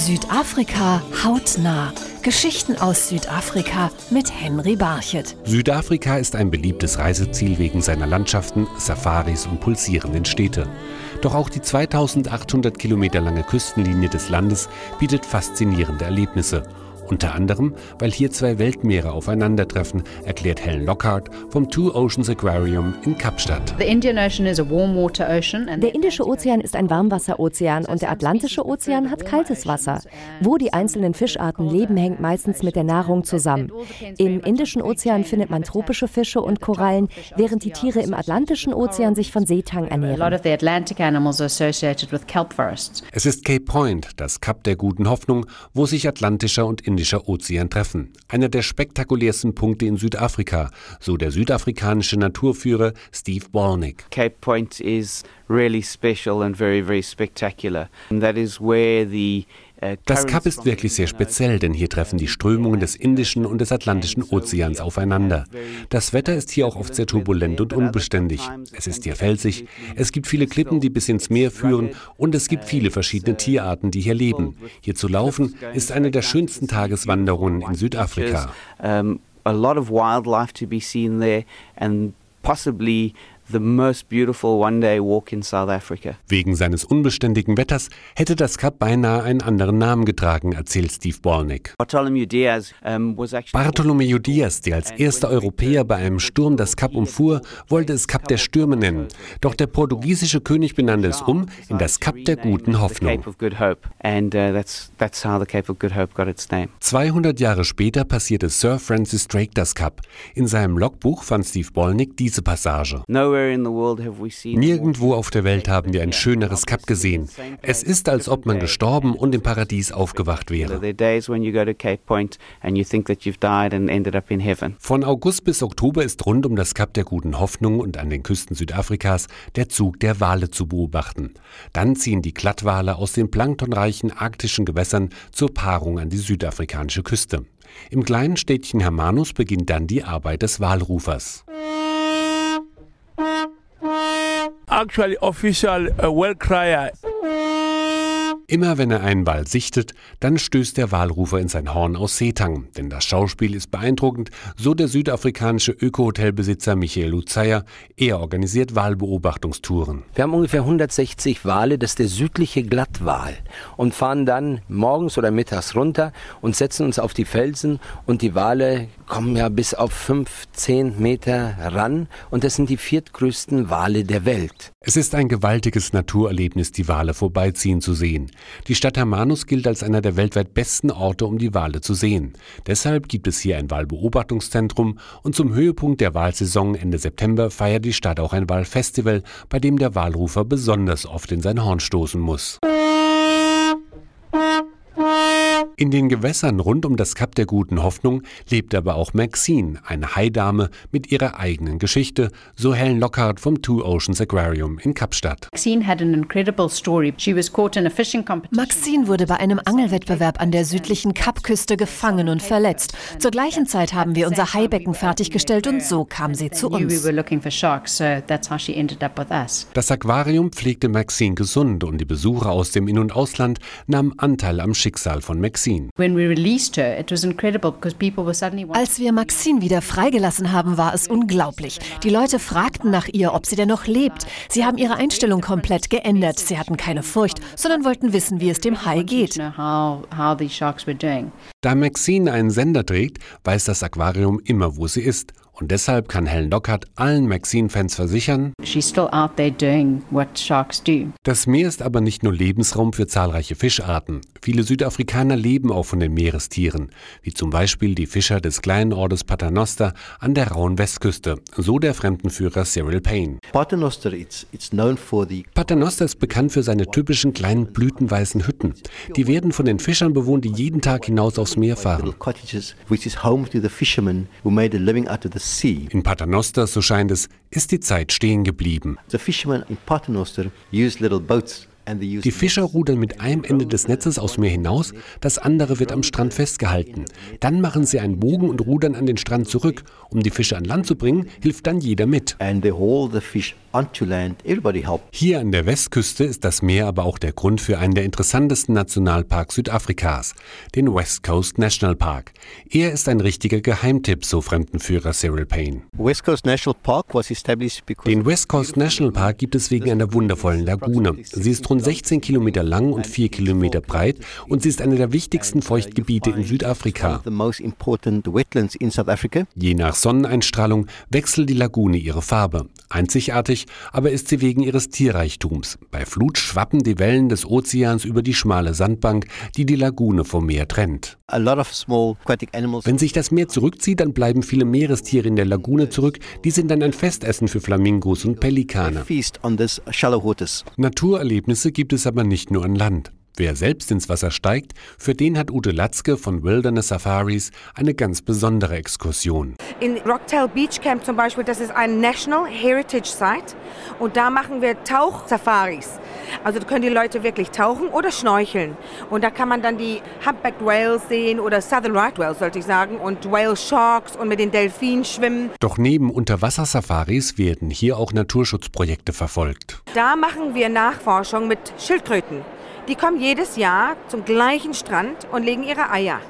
Südafrika hautnah. Geschichten aus Südafrika mit Henry Barchet. Südafrika ist ein beliebtes Reiseziel wegen seiner Landschaften, Safaris und pulsierenden Städte. Doch auch die 2800 Kilometer lange Küstenlinie des Landes bietet faszinierende Erlebnisse unter anderem, weil hier zwei Weltmeere aufeinandertreffen, erklärt Helen Lockhart vom Two Oceans Aquarium in Kapstadt. Der Indische Ozean ist ein Warmwasserozean und der Atlantische Ozean hat kaltes Wasser. Wo die einzelnen Fischarten leben, hängt meistens mit der Nahrung zusammen. Im Indischen Ozean findet man tropische Fische und Korallen, während die Tiere im Atlantischen Ozean sich von Seetang ernähren. Es ist Cape Point, das Kap der guten Hoffnung, wo sich atlantischer und indischer Indischer Ozean treffen. Einer der spektakulärsten Punkte in Südafrika, so der südafrikanische Naturführer Steve Bornick. Cape Point is really special and very very spectacular. And that is where the das Kap ist wirklich sehr speziell, denn hier treffen die Strömungen des Indischen und des Atlantischen Ozeans aufeinander. Das Wetter ist hier auch oft sehr turbulent und unbeständig. Es ist hier felsig, es gibt viele Klippen, die bis ins Meer führen und es gibt viele verschiedene Tierarten, die hier leben. Hier zu laufen ist eine der schönsten Tageswanderungen in Südafrika. A lot of wildlife to be seen there and possibly the most beautiful one-day walk in South Africa. Wegen seines unbeständigen Wetters hätte das Kap beinahe einen anderen Namen getragen, erzählt Steve Bornick. Bartholomew Diaz, Bartholomew Diaz, der als erster Europäer bei einem Sturm das Kap umfuhr, wollte es Kap der Stürme nennen. Doch der portugiesische König benannte es um in das Kap der guten Hoffnung. 200 uh, Jahre später passierte Sir Francis Drake das Kap. In seinem Logbuch fand Steve Bolnick diese Passage. Nowhere Nirgendwo auf der Welt haben wir ein schöneres Kap gesehen. Es ist, als ob man gestorben und im Paradies aufgewacht wäre. Von August bis Oktober ist rund um das Kap der Guten Hoffnung und an den Küsten Südafrikas der Zug der Wale zu beobachten. Dann ziehen die Glattwale aus den planktonreichen arktischen Gewässern zur Paarung an die südafrikanische Küste. Im kleinen Städtchen Hermanus beginnt dann die Arbeit des Walrufers. Actually official uh, well crier. Immer wenn er einen Wal sichtet, dann stößt der Walrufer in sein Horn aus Seetang. Denn das Schauspiel ist beeindruckend, so der südafrikanische Öko-Hotelbesitzer Michael Luzeyer. Er organisiert Walbeobachtungstouren. Wir haben ungefähr 160 Wale, das ist der südliche Glattwal. Und fahren dann morgens oder mittags runter und setzen uns auf die Felsen. Und die Wale kommen ja bis auf 15 Meter ran. Und das sind die viertgrößten Wale der Welt. Es ist ein gewaltiges Naturerlebnis, die Wale vorbeiziehen zu sehen. Die Stadt Hermanus gilt als einer der weltweit besten Orte, um die Wale zu sehen. Deshalb gibt es hier ein Wahlbeobachtungszentrum und zum Höhepunkt der Wahlsaison Ende September feiert die Stadt auch ein Wahlfestival, bei dem der Wahlrufer besonders oft in sein Horn stoßen muss. In den Gewässern rund um das Kap der Guten Hoffnung lebt aber auch Maxine, eine Haidame mit ihrer eigenen Geschichte, so Helen Lockhart vom Two Oceans Aquarium in Kapstadt. Maxine wurde bei einem Angelwettbewerb an der südlichen Kapküste gefangen und verletzt. Zur gleichen Zeit haben wir unser Haibecken fertiggestellt und so kam sie zu uns. Das Aquarium pflegte Maxine gesund und die Besucher aus dem In- und Ausland nahmen Anteil am Schicksal von Maxine. Maxine. Als wir Maxine wieder freigelassen haben, war es unglaublich. Die Leute fragten nach ihr, ob sie denn noch lebt. Sie haben ihre Einstellung komplett geändert. Sie hatten keine Furcht, sondern wollten wissen, wie es dem Hai geht. Da Maxine einen Sender trägt, weiß das Aquarium immer, wo sie ist und deshalb kann Helen Lockhart allen Maxine-Fans versichern, das Meer ist aber nicht nur Lebensraum für zahlreiche Fischarten. Viele Südafrikaner leben auch von den Meerestieren, wie zum Beispiel die Fischer des kleinen Ortes Paternoster an der rauen Westküste, so der Fremdenführer Cyril Payne. Paternoster ist bekannt für seine typischen kleinen blütenweißen Hütten. Die werden von den Fischern bewohnt, die jeden Tag hinaus aufs Meer fahren. In Paternoster, so scheint es, ist die Zeit stehen geblieben. The fishermen in Paternoster use little boats Die Fischer rudern mit einem Ende des Netzes aus Meer hinaus, das andere wird am Strand festgehalten. Dann machen sie einen Bogen und rudern an den Strand zurück. Um die Fische an Land zu bringen, hilft dann jeder mit. Hier an der Westküste ist das Meer aber auch der Grund für einen der interessantesten Nationalparks Südafrikas, den West Coast National Park. Er ist ein richtiger Geheimtipp, so Fremdenführer Cyril Payne. Den West Coast National Park gibt es wegen einer wundervollen Lagune. Sie ist rund 16 Kilometer lang und 4 Kilometer breit und sie ist eine der wichtigsten Feuchtgebiete in Südafrika. Je nach Sonneneinstrahlung wechselt die Lagune ihre Farbe. Einzigartig aber ist sie wegen ihres Tierreichtums. Bei Flut schwappen die Wellen des Ozeans über die schmale Sandbank, die die Lagune vom Meer trennt. Wenn sich das Meer zurückzieht, dann bleiben viele Meerestiere in der Lagune zurück. Die sind dann ein Festessen für Flamingos und Pelikane. Naturerlebnisse gibt es aber nicht nur an Land. Wer selbst ins Wasser steigt, für den hat Ute Latzke von Wilderness Safaris eine ganz besondere Exkursion. In Rocktail Beach Camp zum Beispiel, das ist ein National Heritage Site und da machen wir Tauchsafaris. Also da können die Leute wirklich tauchen oder schnorcheln. Und da kann man dann die Humpbacked Whales sehen oder Southern Right Whales, sollte ich sagen, und Whale Sharks und mit den Delfinen schwimmen. Doch neben Unterwassersafaris werden hier auch Naturschutzprojekte verfolgt. Da machen wir Nachforschung mit Schildkröten. Die kommen jedes Jahr zum gleichen Strand und legen ihre Eier.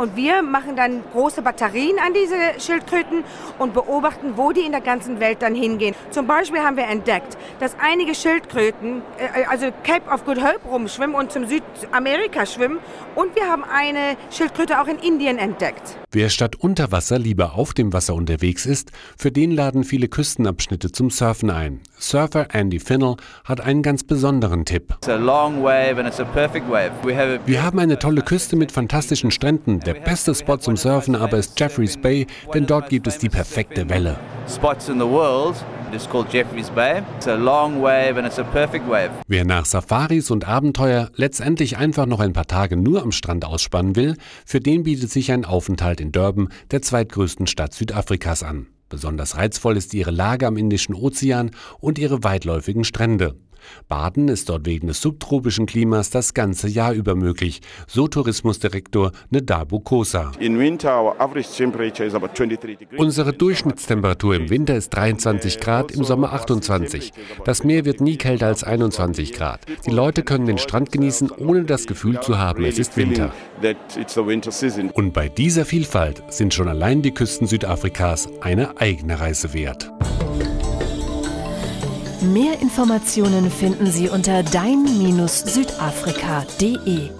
Und wir machen dann große Batterien an diese Schildkröten und beobachten, wo die in der ganzen Welt dann hingehen. Zum Beispiel haben wir entdeckt, dass einige Schildkröten, äh, also Cape of Good Hope rumschwimmen und zum Südamerika schwimmen. Und wir haben eine Schildkröte auch in Indien entdeckt. Wer statt unter Wasser lieber auf dem Wasser unterwegs ist, für den laden viele Küstenabschnitte zum Surfen ein. Surfer Andy Finnell hat einen ganz besonderen Tipp. Wir haben eine tolle Küste mit fantastischen Stränden. Der beste Spot zum Surfen aber ist Jeffreys Bay, denn dort gibt es die perfekte Welle. Wer nach Safaris und Abenteuer letztendlich einfach noch ein paar Tage nur am Strand ausspannen will, für den bietet sich ein Aufenthalt in Durban, der zweitgrößten Stadt Südafrikas, an. Besonders reizvoll ist ihre Lage am Indischen Ozean und ihre weitläufigen Strände. Baden ist dort wegen des subtropischen Klimas das ganze Jahr über möglich, so Tourismusdirektor Nedabo Kosa. Unsere Durchschnittstemperatur im Winter ist 23 Grad, im Sommer 28. Das Meer wird nie kälter als 21 Grad. Die Leute können den Strand genießen, ohne das Gefühl zu haben, es ist Winter. Und bei dieser Vielfalt sind schon allein die Küsten Südafrikas eine eigene Reise wert. Mehr Informationen finden Sie unter dein-südafrika.de.